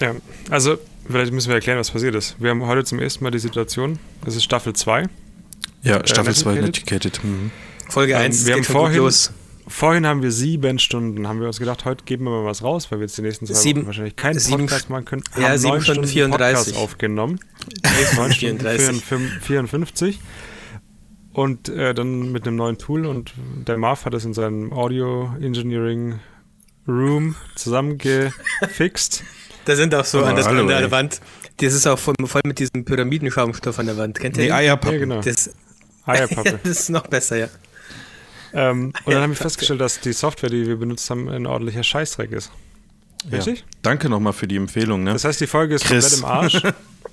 Ja, also vielleicht müssen wir erklären, was passiert ist. Wir haben heute zum ersten Mal die Situation, es ist Staffel 2. Ja, Staffel 2 Netiquated. Netiquated. Mhm. Folge Ähm, 1 wir haben vorhin- los. Vorhin haben wir sieben Stunden, haben wir uns gedacht, heute geben wir mal was raus, weil wir jetzt die nächsten zwei Sieben- Wochen wahrscheinlich keinen sieben Podcast St- machen können. ja, haben sieben neun Stunden Stunden 34. Podcast aufgenommen. Neun Stunden 34. 54. Und äh, dann mit einem neuen Tool und der Marv hat es in seinem Audio Engineering Room zusammengefixt. Da sind auch so Oh, an, der, hallo, an der. Wand. Das ist auch voll, voll mit diesem Pyramidenschaumstoff an der Wand. Kennt ihr Nee, den? Eierpappen. ja, genau. Das, Eierpappe. das ist noch besser, ja. ähm, und dann habe ich Eierpappe. festgestellt, dass die Software, die wir benutzt haben, ein ordentlicher Scheißdreck ist. Ja. Richtig? Danke nochmal für die Empfehlung. Ne? Das heißt, die Folge ist Chris. komplett im Arsch.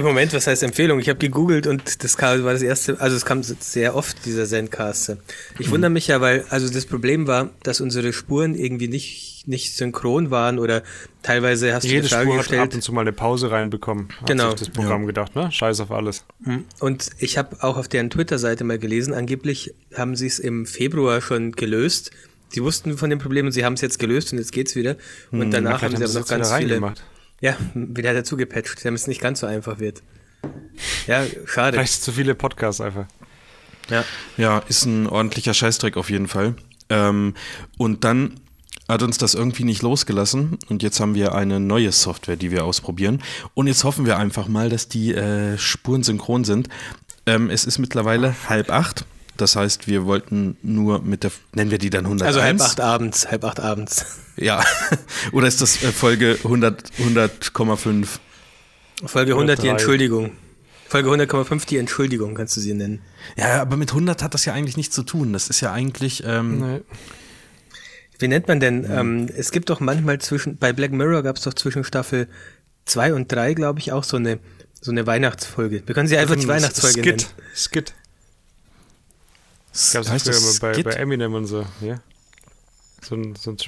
Im Moment, was heißt Empfehlung? Ich habe gegoogelt und das kam, war das erste, also es kam sehr oft, dieser Zencaster. Ich Mhm. wundere mich ja, weil, also das Problem war, dass unsere Spuren irgendwie nicht, nicht synchron waren oder teilweise hast du Jede die Frage Spur hat ab gestellt. und zu mal eine Pause reinbekommen. Hat Genau. sich das Programm gedacht, ne? Scheiß auf alles. Und ich habe auch auf deren Twitter-Seite mal gelesen, angeblich haben sie es im Februar schon gelöst. Sie wussten von dem Problem und sie haben es jetzt gelöst und jetzt geht's wieder. Und danach haben Vielleicht sie aber noch ganz viele. reingemacht. Ja, wieder dazu gepatcht, damit es nicht ganz so einfach wird. Ja, schade. Vielleicht zu viele Podcasts einfach. Ja. Ja, ist ein ordentlicher Scheißdreck auf jeden Fall. Ähm, und dann hat uns das irgendwie nicht losgelassen und jetzt haben wir eine neue Software, die wir ausprobieren. Und jetzt hoffen wir einfach mal, dass die äh, Spuren synchron sind. Ähm, es ist mittlerweile halb acht. Das heißt, wir wollten nur mit der, nennen wir die dann 101? Also halb acht abends, halb acht abends. Ja. Oder ist das äh, Folge 100, 100,5? Folge 100 die 103. Entschuldigung. Folge 100,5 die Entschuldigung, kannst du sie nennen. Ja, aber mit 100 hat das ja eigentlich nichts zu tun. Das ist ja eigentlich, ähm, Nee. Wie nennt man denn? Ähm, es gibt doch manchmal zwischen, bei Black Mirror gab es doch zwischen Staffel 2 und 3, glaube ich, auch so eine, so eine Weihnachtsfolge. Wir können sie einfach die Weihnachtsfolge nennen. Skit. Gab es heißt früher das immer bei, bei Eminem und so. Ja. So ein, so ein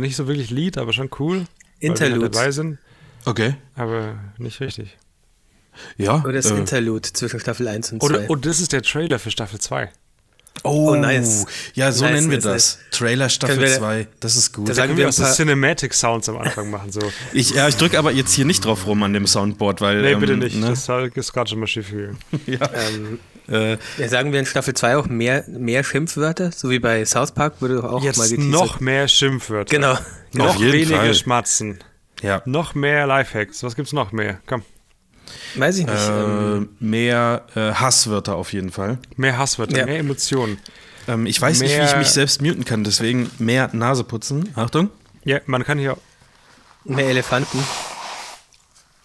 nicht so wirklich Lied, aber schon cool. weil wir Interlude. halt dabei sind, Okay. aber nicht richtig. Ja. Oder das äh, Interlude zwischen Staffel 1 und 2. Oder, und das ist der Trailer für Staffel 2. Oh, Oh, nice. Ja, so Nice, nennen wir nice, das. Trailer Staffel Können wir- 2. Das ist gut. Da sagen wir wir so Cinematic Sounds am Anfang machen. So. Ich, ja, ich drücke aber jetzt hier nicht drauf rum an dem Soundboard, weil. Nee, ähm, bitte nicht. Ne? Das ist gerade schon mal schief gegangen. ja. ähm, Äh, ja, sagen wir in Staffel 2 auch mehr, mehr Schimpfwörter, so wie bei South Park doch auch mal Jetzt geteasert. noch mehr Schimpfwörter. Genau. Noch weniger Fall. Schmatzen. ja. Noch mehr Lifehacks. Was gibt's noch mehr? Komm. Weiß ich nicht. Äh, ähm, mehr äh, Hasswörter auf jeden Fall. Mehr Hasswörter, Ja. mehr Emotionen. Ähm, ich weiß nicht, wie Mehr- ich mich selbst muten kann, deswegen mehr Nase putzen. Achtung. Ja, man kann hier. mehr Elefanten.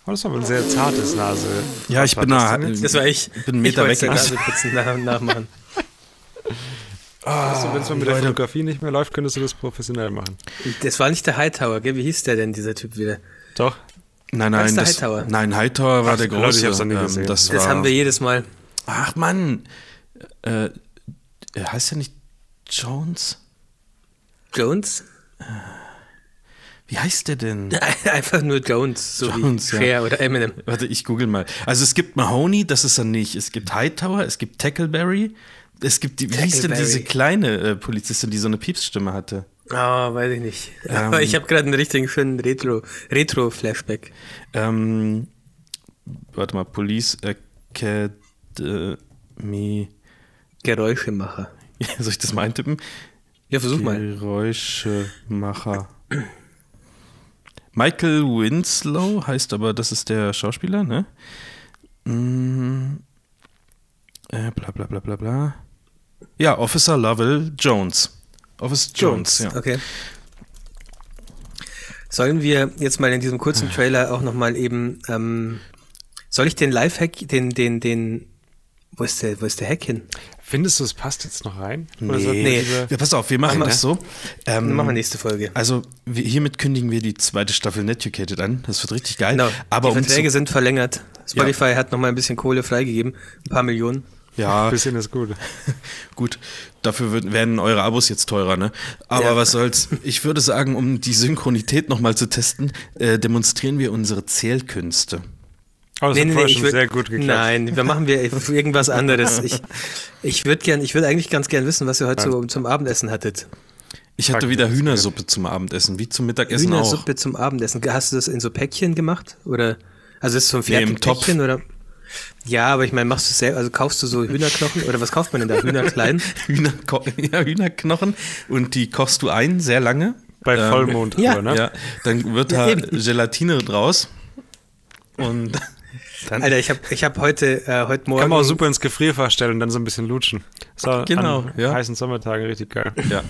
Oh, das ist aber ein sehr zartes Nase. Ja, ich bin war da. das denn jetzt? Das war ich. bin einen Meter ich weg. der Naseputzen nach, nachmachen. Also, wenn es mal mit der Leute. Fotografie nicht mehr läuft, könntest du das professionell machen. Das war nicht der Hightower, gell? Wie hieß der denn, dieser Typ wieder? Doch. Nein, nein, ist der das, Hightower? nein, Hightower war Ach, der Leute, große. ich hab's noch nie ähm, gesehen. das Das war, haben wir jedes Mal. Ach Mann, äh, er heißt ja nicht Jones? Jones? Wie heißt der denn? Einfach nur Jones, so Jones, wie ja. Cher oder Eminem. Warte, ich google mal. Also es gibt Mahoney, das ist er nicht. Es gibt Hightower, es gibt Tackleberry. Es gibt die, wie hieß denn diese kleine äh, Polizistin, die so eine Piepsstimme hatte? Oh, weiß ich nicht. Ähm. Aber ich habe gerade einen richtigen schönen Retro- Retro-Flashback. Ähm, warte mal, Police Academy. Geräuschemacher. Soll ich das mal eintippen? Ja, versuch mal. Geräuschemacher. Michael Winslow heißt aber, das ist der Schauspieler, ne? Mm, äh, bla bla bla bla bla. Ja, Officer Lovell Jones. Officer Jones, ja. Okay. Sollen wir jetzt mal in diesem kurzen Trailer auch nochmal eben, ähm, soll ich den Lifehack, den, den, den, wo ist der, wo ist der Hack hin? Findest du, es passt jetzt noch rein? Oder Nee. Nee. Ja, pass auf, wir machen Machen das so. Ähm, Dann machen wir nächste Folge. Also wir, hiermit kündigen wir die zweite Staffel Netucated an. Das wird richtig geil. Genau. Aber die um Verträge zu, sind verlängert. Spotify hat nochmal ein bisschen Kohle freigegeben. Ein paar Millionen. ja, Ein bisschen ist gut. gut, dafür wird, werden eure Abos jetzt teurer, ne? Aber Ja. was soll's. Ich würde sagen, um die Synchronität nochmal zu testen, äh, demonstrieren wir unsere Zählkünste. Aber das hat vorher schon würd- sehr gut geklappt. Nein, wir machen wir irgendwas anderes. Ich, ich würde gern, ich würde eigentlich ganz gern wissen, was ihr heute so zum Abendessen hattet. Ich hatte wieder Hühnersuppe zum Abendessen, wie zum Mittagessen auch. Hühnersuppe zum Abendessen. Hast du das in so Päckchen gemacht? Oder, also ist es so ein Nee, im Fertigpäckchen oder? Ja, aber ich meine, machst du selber, also kaufst du so Hühnerknochen oder was kauft man denn da? Hühnerklein? Hühnerko ja, Hühnerknochen und die kochst du ein, sehr lange. Bei Ähm, Vollmond ja, drüber, ne? Ja, dann wird Ja, da eben. Gelatine draus. Und dann, Alter, ich habe ich hab heute, äh, heute Morgen. Kann man auch super ins Gefrierfach stellen und dann so ein bisschen lutschen. So Genau, an ja. heißen Sommertagen richtig geil. ja.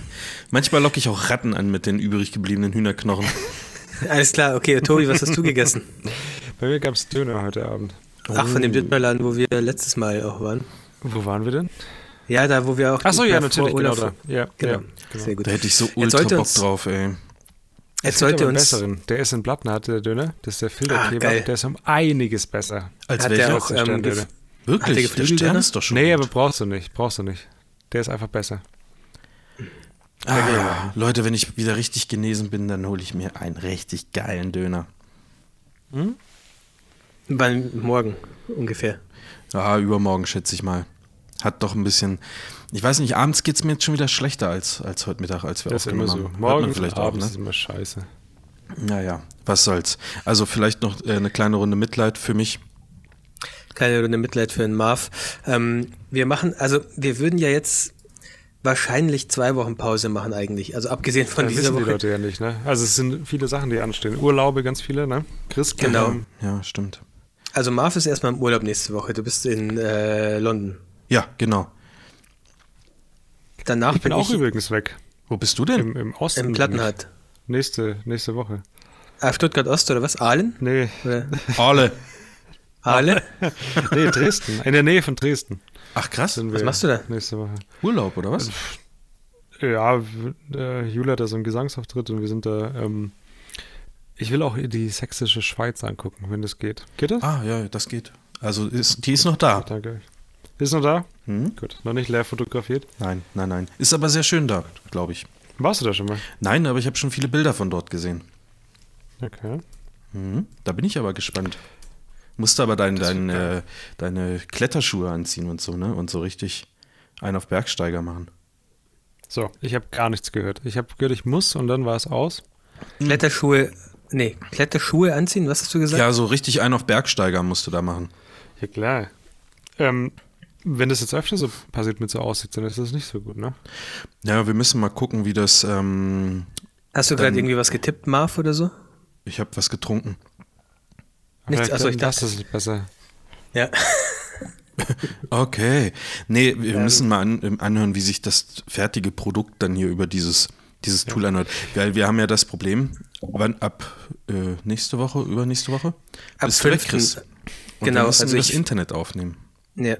Manchmal locke ich auch Ratten an mit den übrig gebliebenen Hühnerknochen. Alles klar, okay, Tobi, was hast du gegessen? Bei mir gab es Döner heute Abend. Ach, von dem Dönerladen, wo wir letztes Mal auch waren. Wo waren wir denn? Ja, da, wo wir auch. Achso, ja, natürlich, genau da. Ja, Genau, ja, genau. sehr gut. Da hätte ich so ultra Bock drauf, ey. Es sollte aber uns. besseren. Der ist in Blattner, der Döner. Das ist der Ah, Filterkleber. geil. der ist um einiges besser. Als welcher? der auch ähm, Sterndöner. gef- Hat der Wirklich? Der? Stern ist doch schon Nee, aber gut. brauchst du nicht. Brauchst du nicht. Der ist einfach besser. Ah, Leute, wenn ich wieder richtig genesen bin, dann hole ich mir einen richtig geilen Döner. Wann, morgen ungefähr. Ja, übermorgen schätze ich mal. Hat doch ein bisschen. Ich weiß nicht, abends geht es mir jetzt schon wieder schlechter als, als heute Mittag, als wir Das ist immer aufgenommen so. haben. Morgens vielleicht und auch, abends ne? ist immer scheiße. Naja, was soll's. Also vielleicht noch äh, eine kleine Runde Mitleid für mich. Kleine Runde Mitleid für den Marv. Ähm, wir machen, also wir würden ja jetzt wahrscheinlich zwei Wochen Pause machen eigentlich. Also abgesehen von Das dieser wissen die Woche. Leute ja nicht, ne? Also es sind viele Sachen, die anstehen. Urlaube, ganz viele, ne? Chris, Genau. Ja, stimmt. Also Marv ist erstmal im Urlaub nächste Woche. Du bist in äh, London. Ja, genau. Danach Ich bin bin auch ich übrigens weg. Wo bist du denn? Im, im Osten. im Plattenhardt. Nächste, nächste Woche. Ah, Stuttgart Ost oder was? Ahlen? Nee, Oder Orle. Ahle? nee, Dresden. In der Nähe von Dresden Ach krass. Was machst du da? Nächste Woche. Urlaub, oder was? Ja, w- äh, Jule hat da so einen Gesangsauftritt und wir sind da. Ähm, ich will auch die sächsische Schweiz angucken, wenn das geht. Geht das? Ah, ja, das geht. Also ist, die ist noch da. Danke. Ist noch da? Hm? Gut. Noch nicht leer fotografiert. Nein, nein, nein. Ist aber sehr schön da, glaube ich. Warst du da schon mal? Nein, aber ich habe schon viele Bilder von dort gesehen. Okay. Mhm. Da bin ich aber gespannt. Musst aber dein, dein, äh, deine Kletterschuhe anziehen und so, ne? Und so richtig einen auf Bergsteiger machen. So, ich habe gar nichts gehört. Ich habe gehört, ich muss und dann war es aus. Kletterschuhe, nee, Kletterschuhe anziehen, was hast du gesagt? Ja, so richtig einen auf Bergsteiger musst du da machen. Ja, klar. Ähm, wenn das jetzt öfter so passiert mit so Aussicht, dann ist das nicht so gut, ne? Ja, wir müssen mal gucken, wie das. Ähm, Hast du gerade irgendwie was getippt, Marv oder so? ich habe was getrunken. Nichts, achso, ich das dachte. ist besser. Ja. Okay. Nee, wir müssen mal an, ähm, anhören, wie sich das fertige Produkt dann hier über dieses, dieses Tool anhört. Weil wir haben ja das Problem, wann ab äh, nächste Woche, übernächste Woche? Ab bist du weg, 5.. Chris. Und Genau, dann müssen also wir das ich- Internet aufnehmen. ja.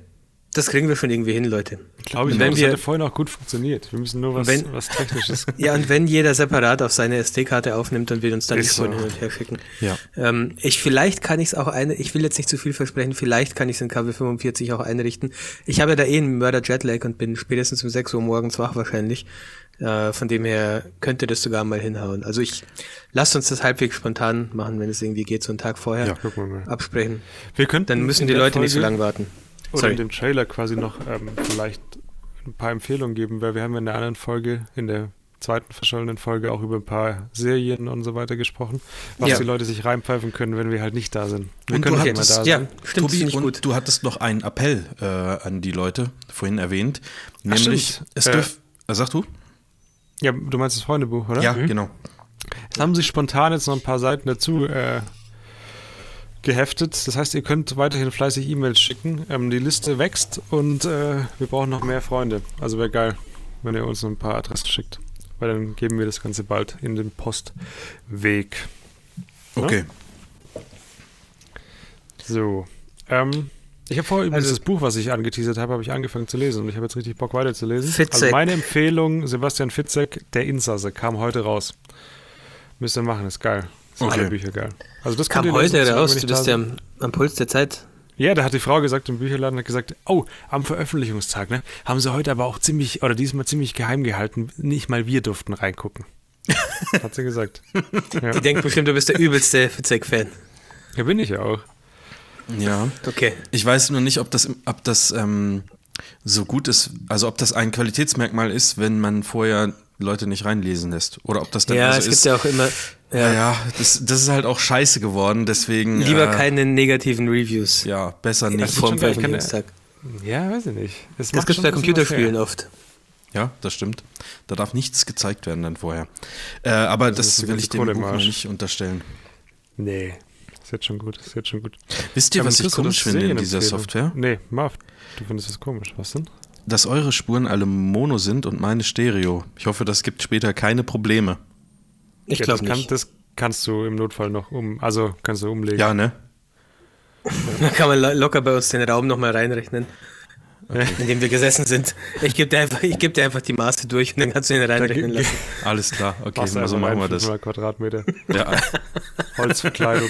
Das kriegen wir schon irgendwie hin, Leute. Glaube ich, wenn das wir- hätte vorhin auch gut funktioniert. Wir müssen nur was, Wenn- was Technisches. Ja, und wenn jeder separat auf seine SD-Karte aufnimmt und wir uns dann die Ist so. Hin und her schicken. Ja. Ähm, ich, vielleicht kann ich es auch eine, ich will jetzt nicht zu viel versprechen, vielleicht kann ich es in KW45 auch einrichten. Ich habe ja da eh einen Mörder Jetlag und bin spätestens um 6 Uhr morgens wach wahrscheinlich. Äh, von dem her könnte das sogar mal hinhauen. Also ich, lasst uns das halbwegs spontan machen, wenn es irgendwie geht, so einen Tag vorher Ja, absprechen. Wir könnten Dann müssen die Leute nicht so Folge lange warten. Oder Sorry. in dem Trailer quasi noch ähm, vielleicht ein paar Empfehlungen geben, weil wir haben in der anderen Folge, in der zweiten verschollenen Folge auch über ein paar Serien und so weiter gesprochen, was Ja. die Leute sich reinpfeifen können, wenn wir halt nicht da sind. Wir Und können du halt hattest- immer da ja, sein. stimmt, Tobi, und gut. du hattest noch einen Appell äh, an die Leute, vorhin erwähnt. Nämlich, stimmt. es Äh, dürf, äh, sag du? Ja, du meinst das Freundebuch, oder? Ja, Mhm. genau. Es haben sich spontan jetzt noch ein paar Seiten dazu äh, geheftet. Das heißt, ihr könnt weiterhin fleißig E-Mails schicken. Ähm, die Liste wächst und äh, wir brauchen noch mehr Freunde. Also wäre geil, wenn ihr uns noch ein paar Adressen schickt. Weil dann geben wir das Ganze bald in den Postweg. Okay. So. Ähm, ich habe vorher übrigens Also- das Buch, was ich angeteasert habe, habe ich angefangen zu lesen und ich habe jetzt richtig Bock weiterzulesen. Fitzek. Also meine Empfehlung, Sebastian Fitzek, Der Insasse, kam heute raus. Müsst ihr machen, ist geil. Sind Okay. alle Bücher geil. Also das Kam lesen, heute solange raus, du bist ja am, am Puls der Zeit. Ja, da hat die Frau gesagt im Bücherladen, hat gesagt, oh, am Veröffentlichungstag, ne, haben sie heute aber auch ziemlich, oder diesmal ziemlich geheim gehalten, nicht mal wir durften reingucken. hat sie gesagt. Ja. Die denkt bestimmt, du bist der übelste Fitzek-Fan. ja, bin ich ja auch. Ja. Okay. Ich weiß nur nicht, ob das, ob das ähm, so gut ist, also ob das ein Qualitätsmerkmal ist, wenn man vorher Leute nicht reinlesen lässt. Oder ob das dann Ja, also es ist. gibt ja auch immer. Ja, Ja, das, das ist halt auch scheiße geworden, deswegen. Lieber äh, keine negativen Reviews Ja, besser nicht. ich kann- Veröffentlichungstag. Ja, weiß ich nicht. Das gibt's schon bei Computerspielen oft. Ja, das stimmt. Da darf nichts gezeigt werden dann vorher. Äh, aber das die will ich dem Buch nicht unterstellen. Nee, ist jetzt schon gut, ist jetzt schon gut. Wisst ihr, Ähm, was ich komisch das finde in dieser empfehlen? Software? Nee, Marv, du findest das komisch. Was denn? Dass eure Spuren alle Mono sind und meine Stereo. Ich hoffe, das gibt später keine Probleme. Ich Ja, glaube das kann- nicht. Das kannst du im Notfall noch um, also kannst du umlegen. Ja, ne? Da kann man lo- locker bei uns den Raum nochmal reinrechnen, in dem wir gesessen sind. Ich gebe dir, einfach- ich geb dir einfach die Maße durch und dann kannst du ihn reinrechnen lassen. Alles klar. Okay, Machst so einfach machen wir das. 500 Quadratmeter Ja, Holzverkleidung.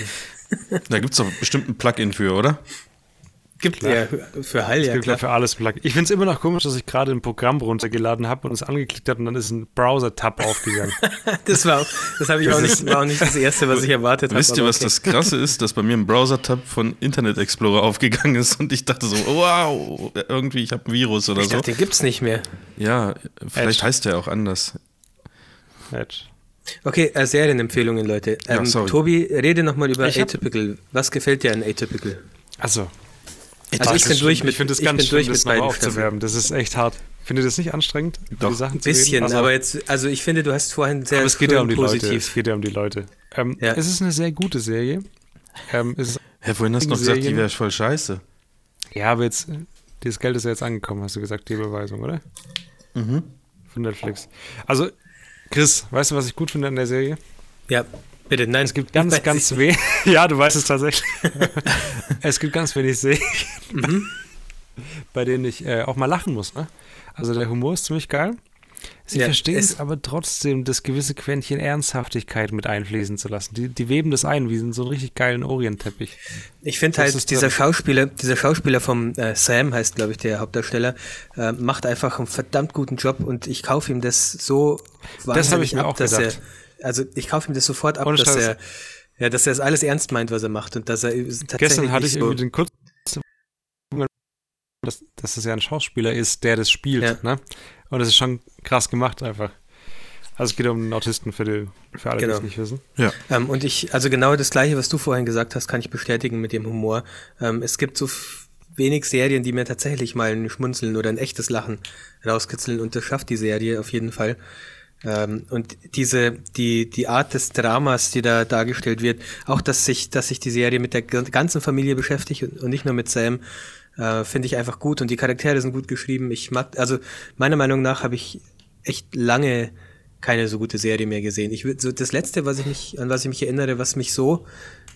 da gibt es doch bestimmt ein Plugin für, oder? Gibt ja für Hall, Es ja gibt ja klar. für alles Plug. Ich finde es immer noch komisch, dass ich gerade ein Programm runtergeladen habe und es angeklickt habe und dann ist ein Browser-Tab aufgegangen. Das war, auch- das habe ich auch nicht, war auch nicht das erste, was ich erwartet habe. Wisst ihr, was okay. das Krasse ist? Dass bei mir ein Browser-Tab von Internet Explorer aufgegangen ist und ich dachte so, wow, irgendwie, ich habe ein Virus oder Ich so. dachte, den gibt's nicht mehr. Ja, vielleicht Edge. heißt der auch anders. Edge. Okay, äh, Serienempfehlungen, Leute. Ja, Ähm, sorry. Tobi, rede nochmal über Ich hab- Atypical. Was gefällt dir an Atypical? Achso. Also ich bin durch mit, ich finde das ich ganz schlimm, durch das mit beiden nochmal aufzuwerben. Das ist echt hart. Findet ihr das nicht anstrengend, Doch. die Sachen Ein zu reden? bisschen, Also, aber jetzt, also ich finde, du hast vorhin sehr aber es geht ja um die Leute. positiv. Es geht ja um die Leute. Ähm, Ja. Es ist eine sehr gute Serie. Ähm, es Hä, vorhin hast du noch gesagt, die Serien- wäre voll scheiße. ja, aber jetzt, das Geld ist ja jetzt angekommen, hast du gesagt, die Überweisung, oder? Mhm. Von Netflix. Also, Chris, weißt du, was ich gut finde an der Serie? Ja, bitte, nein. Es gibt ganz, ganz wenig. ja, du weißt es tatsächlich. es gibt ganz wenig Serien, Mhm. bei denen ich äh, auch mal lachen muss. Ne? Also der Humor ist ziemlich geil. Sie Ja, verstehen es- aber trotzdem, das gewisse Quäntchen Ernsthaftigkeit mit einfließen zu lassen. Die, die weben das ein, wie in so einen richtig geilen Orientteppich. Ich finde Das halt, dieser Schauspieler, dieser Schauspieler vom äh, Sam heißt, glaube ich, der Hauptdarsteller, äh, macht einfach einen verdammt guten Job und ich kaufe ihm das so Das habe ich mir ab, auch dass gedacht. er, also ich kaufe ihm das sofort ab, Ohne dass Scheiß. er, ja, dass er es alles ernst meint, was er macht und dass er tatsächlich Gestern hatte ich so, irgendwie den kurzen, dass, dass das ja ein Schauspieler ist, der das spielt. Ja. Ne? Und das ist schon krass gemacht einfach. Also es geht um einen Autisten für, die, für alle, Genau. die es nicht wissen. Ja. Ähm, und ich, also genau das Gleiche, was du vorhin gesagt hast, kann ich bestätigen mit dem Humor. Ähm, es gibt so wenig Serien, die mir tatsächlich mal ein Schmunzeln oder ein echtes Lachen rauskitzeln und das schafft die Serie auf jeden Fall. Ähm, und diese, die, die Art des Dramas, die da dargestellt wird, auch dass sich, dass sich die Serie mit der gan- ganzen Familie beschäftigt und, nicht nur mit Sam, äh, finde ich einfach gut und die Charaktere sind gut geschrieben. Ich mag, also meiner Meinung nach habe ich echt lange keine so gute Serie mehr gesehen. Ich so das letzte, was ich mich, an was ich mich erinnere, was mich so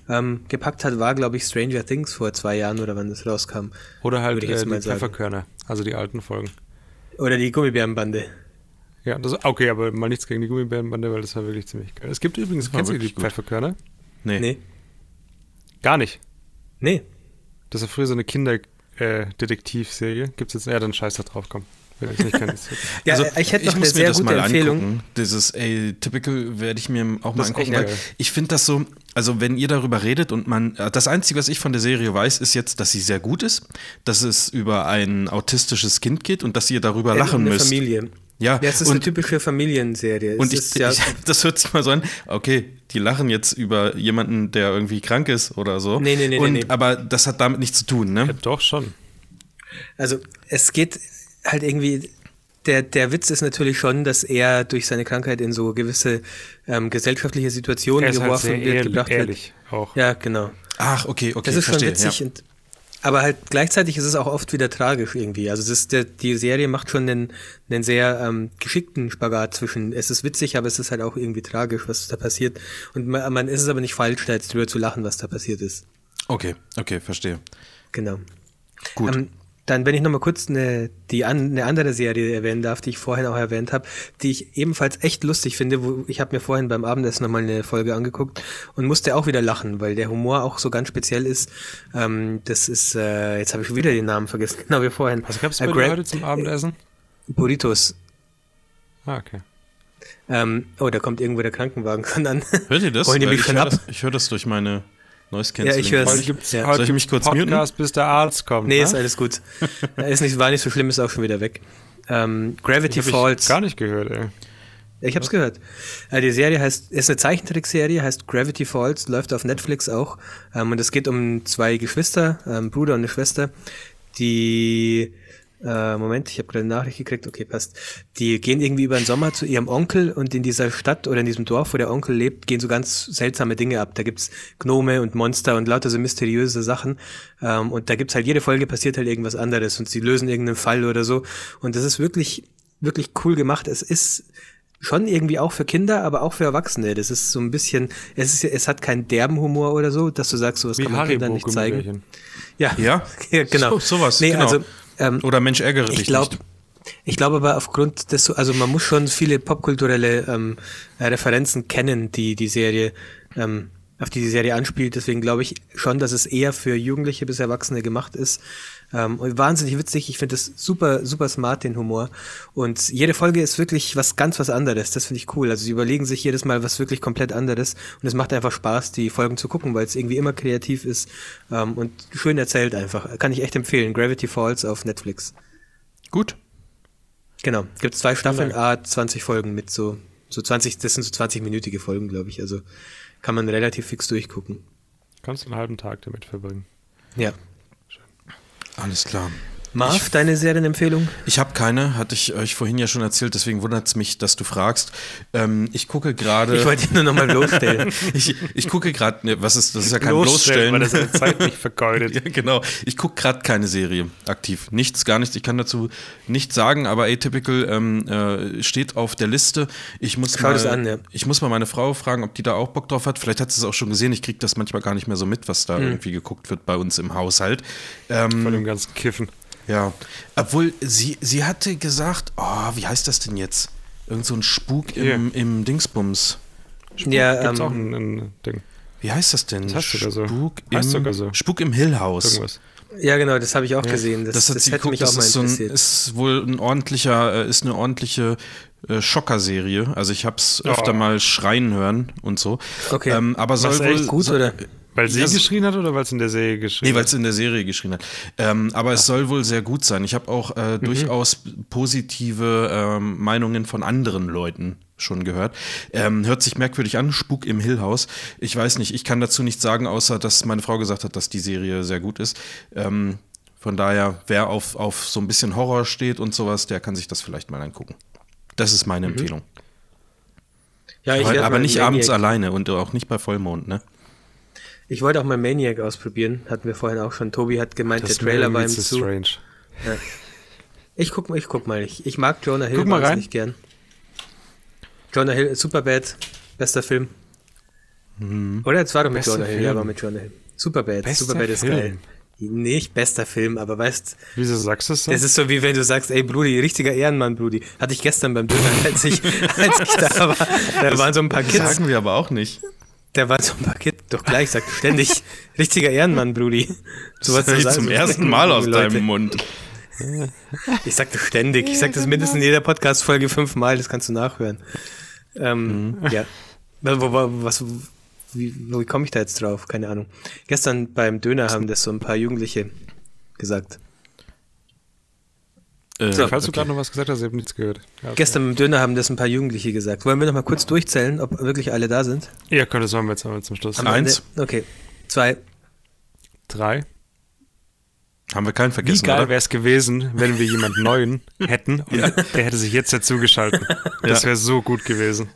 ähm, gepackt hat, war, glaube ich, Stranger Things vor zwei Jahren oder wann das rauskam. Oder halt äh, die. Pfefferkörner, also die alten Folgen. Oder die Gummibärenbande. Ja, das, okay, aber mal nichts gegen die Gummibärenbande, weil das war wirklich ziemlich geil. Es gibt übrigens, kennst du die gut. Pfefferkörner? Nee. Nee. Gar nicht. Nee. Das war früher so eine Kinder-Detektivserie. Gibt es jetzt, ja, dann scheiß da drauf, komm. Wenn ich nicht kenne. Ja, also, ich hätte noch eine muss mir sehr das gute mal Empfehlung. Angucken. Dieses Atypical werde ich mir auch mal Das angucken, weil geil. ich finde das so, also wenn ihr darüber redet und man, äh, das Einzige, was ich von der Serie weiß, ist jetzt, dass sie sehr gut ist, dass es über ein autistisches Kind geht und dass ihr darüber Ja, lachen um eine müsst. Familie. Ja, Ja, es ist eine und, typische Familienserie. und es ich, ist ja, ich, das hört sich mal so an, okay, die lachen jetzt über jemanden, der irgendwie krank ist oder so. Nee, nee, nee, nee, und, nee. Aber das hat damit nichts zu tun, ne? Ja, doch schon. also es geht halt irgendwie. Der, der Witz ist natürlich schon, dass er durch seine Krankheit in so gewisse ähm, gesellschaftliche Situationen Er ist halt geworfen sehr wird, ehrlich, gebracht ehrlich auch. wird. Ja, genau. Ach, okay, okay, Das ist verstehe. schon witzig. ja. Und, aber halt gleichzeitig ist es auch oft wieder tragisch irgendwie. Also es ist der, die Serie macht schon einen, einen sehr ähm, geschickten Spagat zwischen, es ist witzig, aber es ist halt auch irgendwie tragisch, was da passiert. Und man, man ist es aber nicht falsch, da jetzt drüber zu lachen, was da passiert ist. Okay, okay, verstehe. Genau. Gut. Ähm, dann, wenn ich noch mal kurz eine, die an, eine andere Serie erwähnen darf, die ich vorhin auch erwähnt habe, die ich ebenfalls echt lustig finde. Wo, ich habe mir vorhin beim Abendessen noch mal eine Folge angeguckt und musste auch wieder lachen, weil der Humor auch so ganz speziell ist. Ähm, das ist, äh, jetzt habe ich wieder den Namen vergessen, genau wie vorhin. Was Äh, bei Gra- dir heute zum Abendessen? Burritos. Ah, okay. Ähm, oh, da kommt irgendwo der Krankenwagen schon an. Hört ihr das? Wollen die mich ich höre das, ich höre das durch meine Noise Ja, ich. Heute gibt's, Ja. Soll ich mich kurz muten? Podcast, bis der Arzt kommt. nee, ne? ist alles gut. ist nicht, war nicht so schlimm, ist auch schon wieder weg. Ähm, Gravity Hab ich Falls. gar nicht gehört, ey. Ich hab's gehört. Äh, die Serie heißt, ist eine Zeichentrickserie, heißt Gravity Falls, läuft auf Netflix auch. Ähm, und es geht um zwei Geschwister, ähm, Bruder und eine Schwester, die äh, Moment, ich habe gerade eine Nachricht gekriegt, okay, passt. Die gehen irgendwie über den Sommer zu ihrem Onkel und in dieser Stadt oder in diesem Dorf, wo der Onkel lebt, gehen so ganz seltsame Dinge ab. Da gibt's Gnome und Monster und lauter so mysteriöse Sachen. Ähm, und da gibt's halt jede Folge passiert halt irgendwas anderes und sie lösen irgendeinen Fall oder so. Und das ist wirklich, wirklich cool gemacht. Es ist schon irgendwie auch für Kinder, aber auch für Erwachsene. Das ist so ein bisschen, es ist, es hat keinen derben Humor oder so, dass du sagst, so was Wie kann man Haribo Kindern nicht zeigen. Ja? ja genau. So, sowas, nee, genau. also ähm, Oder Mensch, ärgere dich ich glaube, nicht. ich glaube aber aufgrund des, also man muss schon viele popkulturelle ähm, äh, Referenzen kennen, die die Serie, ähm, auf die die Serie anspielt. Deswegen glaube ich schon, dass es eher für Jugendliche bis Erwachsene gemacht ist. Ähm, wahnsinnig witzig. Ich finde es super, super smart, den Humor. Und jede Folge ist wirklich was ganz was anderes. Das finde ich cool. Also sie überlegen sich jedes Mal was wirklich komplett anderes. Und es macht einfach Spaß, die Folgen zu gucken, weil es irgendwie immer kreativ ist ähm, und schön erzählt einfach. Kann ich echt empfehlen. Gravity Falls auf Netflix. Gut. Genau. Gibt zwei Staffeln, A, 20 Folgen mit so, so 20, das sind so 20-minütige Folgen, glaube ich. Also kann man relativ fix durchgucken. Kannst du einen halben Tag damit verbringen. Ja. Alles klar. Marv, deine Serienempfehlung? Ich habe keine, hatte ich euch vorhin ja schon erzählt, deswegen wundert es mich, dass du fragst. Ähm, ich gucke gerade. Ich wollte ihn nur nochmal bloßstellen. ich, ich gucke gerade, ne, was ist, das ist ja kein Bloßstellen, Bloßstellen. weil das seine Zeit nicht vergeudet. ja, genau. Ich gucke gerade keine Serie aktiv. Nichts, gar nichts. Ich kann dazu nichts sagen, aber Atypical ähm, äh, steht auf der Liste. Ich muss, Schau mal, das an, ja. ich muss mal meine Frau fragen, ob die da auch Bock drauf hat. Vielleicht hat sie es auch schon gesehen. Ich kriege das manchmal gar nicht mehr so mit, was Hm. da irgendwie geguckt wird bei uns im Haushalt. Ähm, Von dem ganzen Kiffen. Ja, obwohl sie, sie hatte gesagt, oh, wie heißt das denn jetzt? Irgend so ein Spuk im, Hier. im Dingsbums. ja, Gibt's ähm, auch ein, ein Ding. Wie heißt das denn? Das so. Spuk Heißt im, sogar so. Spuk im Hill House. Irgendwas. ja, genau, das habe ich auch gesehen. Das, Das, das, hat sie hätte geguckt, mich auch das mal ist, so ein, interessiert. ist wohl ein ordentlicher, äh, ist eine ordentliche äh, Schockerserie. Also ich habe es Oh. öfter mal schreien hören und so. Okay. Ähm, aber soll wohl Gut, soll, oder? Weil sie Ja, so- geschrien hat oder weil es in der Serie geschrien Nee, weil hat? es in der Serie geschrien hat. Ähm, aber es soll wohl sehr gut sein. Ich habe auch Mhm. äh, durchaus positive ähm, Meinungen von anderen Leuten schon gehört. Ähm, hört sich merkwürdig an, Spuk im Hill House. Ich weiß nicht, ich kann dazu nichts sagen, außer dass meine Frau gesagt hat, dass die Serie sehr gut ist. Ähm, von daher, wer auf, auf so ein bisschen Horror steht und sowas, der kann sich das vielleicht mal angucken. Das ist meine Empfehlung. Ja, ich aber aber nicht abends alleine und auch nicht bei Vollmond, ne? Ich wollte auch mal Maniac ausprobieren. Hatten wir vorhin auch schon. Tobi hat gemeint, Das der Trailer war ihm zu strange. Ich guck, ich guck mal. Ich, ich mag Jonah Hill Guck mal rein. wahnsinnig gern. Jonah Hill, Superbad, bester Film. Oder jetzt war doch mit Bester Jonah Hill, Film. ja, war mit Jonah Hill. Superbad, Bester Superbad ist Film. geil. Nicht bester Film, aber weißt, Wieso sagst du das so? das ist so wie wenn du sagst, ey Brudi, richtiger Ehrenmann, Brudi. Hatte ich gestern beim Döner, als ich, als ich da war. Da waren so ein paar Das Kids, sagen wir aber auch nicht. So ein paar Kids, doch gleich, sagt ständig, richtiger Ehrenmann, Brudi. Das höre ich sagen, zum so ersten Mal aus Leute. deinem Mund. Ich sag das ständig. Ich sag das mindestens in jeder Podcast-Folge fünfmal, das kannst du nachhören. Ähm, Ja. Wo, wo, was, wie, wie komme ich da jetzt drauf? Keine Ahnung. Gestern beim Döner haben das so ein paar Jugendliche gesagt. Äh, So. Falls du okay. gerade noch was gesagt hast, ich habe nichts gehört. Ja, okay. Gestern beim Döner haben das ein paar Jugendliche gesagt. Wollen wir noch mal kurz durchzählen, ob wirklich alle da sind? Ja, komm, das machen wir jetzt aber zum Schluss. Am Eins. Ende? Okay. Zwei. Drei. Haben wir keinen Wie vergessen, geil oder? wäre es gewesen, wenn wir jemanden neuen hätten und der hätte sich jetzt dazugeschaltet. Das Ja. wäre so gut gewesen.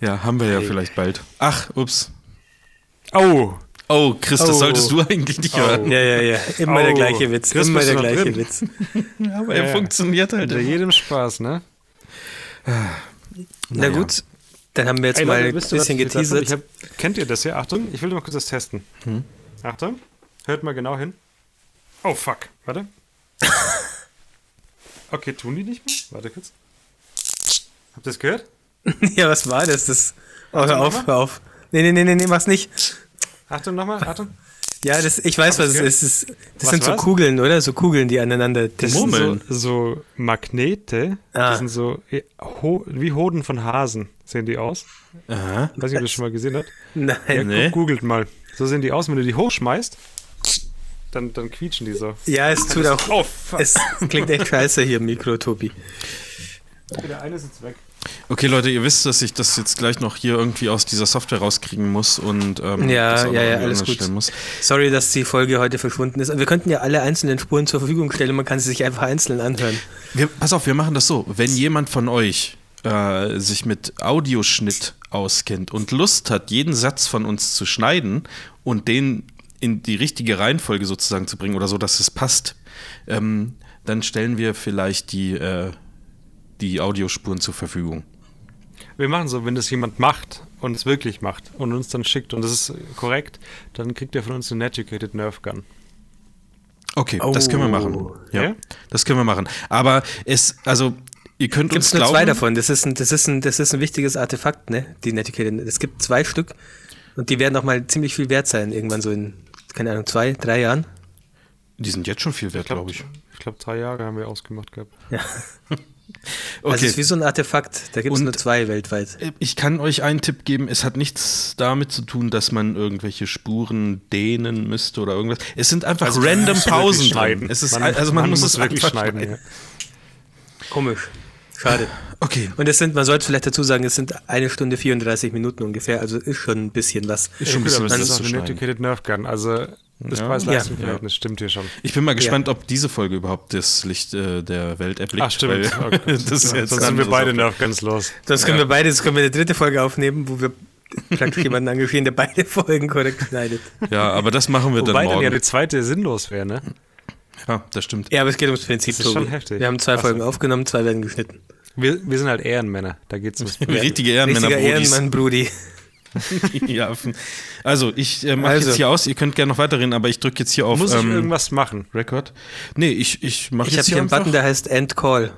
Ja, haben wir ja vielleicht bald. Ach, ups. Oh, Oh, Chris, das Oh. solltest du eigentlich nicht Oh. hören. Ja, ja, ja. Immer Oh. der gleiche Witz. Chris, Immer der gleiche drin? Witz. Ja, aber Ja, er ja. funktioniert halt. unter jedem Spaß, ne? Na Naja. gut. Dann haben wir jetzt Ey, mal ein bisschen geteasert. Ich hab, kennt ihr das hier? Achtung, ich will mal kurz das testen. Achtung, hört mal genau hin. Oh, fuck. Warte. Okay, tun die nicht mehr? Warte kurz. Habt ihr das gehört? Ja, was war das? das oh, hör auf, hör auf. Nee, nee, nee, nee, nee, mach's nicht. Achtung nochmal, Achtung. Ja, das, ich weiß, was es ist. Das, das Was sind so war's? Kugeln, oder? So Kugeln, die aneinander. Das Murmeln. sind so, so Magnete. Ah. Die sind so eh, ho wie Hoden von Hasen sehen die aus. Aha. Weiß nicht, ob ihr das schon mal gesehen habt. Nein. Ja, Nee. googelt mal. So sehen die aus, wenn du die hochschmeißt, dann, dann quietschen die so. Ja, es tut auch. Oh. Es klingt echt scheiße hier im Mikro, Tobi. Der eine ist jetzt weg. Okay, Leute, ihr wisst, dass ich das jetzt gleich noch hier irgendwie aus dieser Software rauskriegen muss und ähm, Ja, das auch ja, ja, alles gut. stellen muss. Sorry, dass die Folge heute verschwunden ist. Wir könnten ja alle einzelnen Spuren zur Verfügung stellen. Man kann sie sich einfach einzeln anhören. Wir, pass auf, wir machen das so. Wenn jemand von euch äh, sich mit Audioschnitt auskennt und Lust hat, jeden Satz von uns zu schneiden und den in die richtige Reihenfolge sozusagen zu bringen oder so, dass es passt, ähm, dann stellen wir vielleicht die, äh, die Audiospuren zur Verfügung. Wir machen so, wenn das jemand macht und es wirklich macht und uns dann schickt und das ist korrekt, dann kriegt er von uns eine Educated Nerf Gun. Okay, das können wir machen. Oh. Ja, Ja? das können wir machen. Aber es, also, ihr könnt Gibt uns es nur glauben, zwei davon. Das ist, ein, das, ist ein, das ist ein wichtiges Artefakt, ne? Die Netiquette. Es gibt zwei Stück und die werden auch mal ziemlich viel wert sein, irgendwann so in, keine Ahnung, zwei, drei Jahren. Die sind jetzt schon viel wert, glaube ich. Ich glaube, drei Jahre haben wir ausgemacht gehabt. Ja. Also es Okay. ist wie so ein Artefakt. Da gibt es nur zwei weltweit. Ich kann euch einen Tipp geben, es hat nichts damit zu tun, dass man irgendwelche Spuren dehnen müsste oder irgendwas. Es sind einfach Also, random man muss Pausen drin. schneiden. Es ist, also man, muss, es wirklich einfach schneiden. Ja. Komisch. Schade. Okay. Und es sind, man sollte vielleicht dazu sagen, es sind eine Stunde 34 Minuten ungefähr, also ist schon ein bisschen was. Ist schon ein bisschen es ist was auch eine schneiden. Educated Nerf Gun. Also das Ja. Preis-Leistung-Verhältnis stimmt hier schon. Ich bin mal gespannt, ob diese Folge überhaupt das Licht äh, der Welt erblickt. Ach, stimmt. weil Okay. das ist jetzt Sonst dann sind wir so beide. Nerf Guns los. Sonst können wir beide, sonst können wir eine dritte Folge aufnehmen, wo wir praktisch jemanden engagieren, der beide Folgen korrekt schneidet. Ja, aber das machen wir dann Wobei dann ja morgen. die zweite sinnlos wäre, ne? Ja, das stimmt. Ja, aber es geht ums Prinzip. Das ist schon heftig. Wir haben zwei Ach so. Folgen aufgenommen, zwei werden geschnitten. Wir, wir sind halt Ehrenmänner. Da geht's ums Richtige Ehrenmänner, Richtiger. Ehrenmann, Brudi. ja, also, ich äh, mache Also. jetzt hier aus. Ihr könnt gerne noch weiterreden, aber ich drücke jetzt hier auf Muss ich ähm, irgendwas machen? Record. Nee, ich, ich mache Ich habe jetzt hier hier einen. Button, der heißt End Call.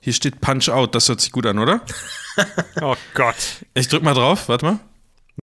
Hier steht Punch Out. Das hört sich gut an, oder? Oh Gott. Ich drück mal drauf. Warte mal.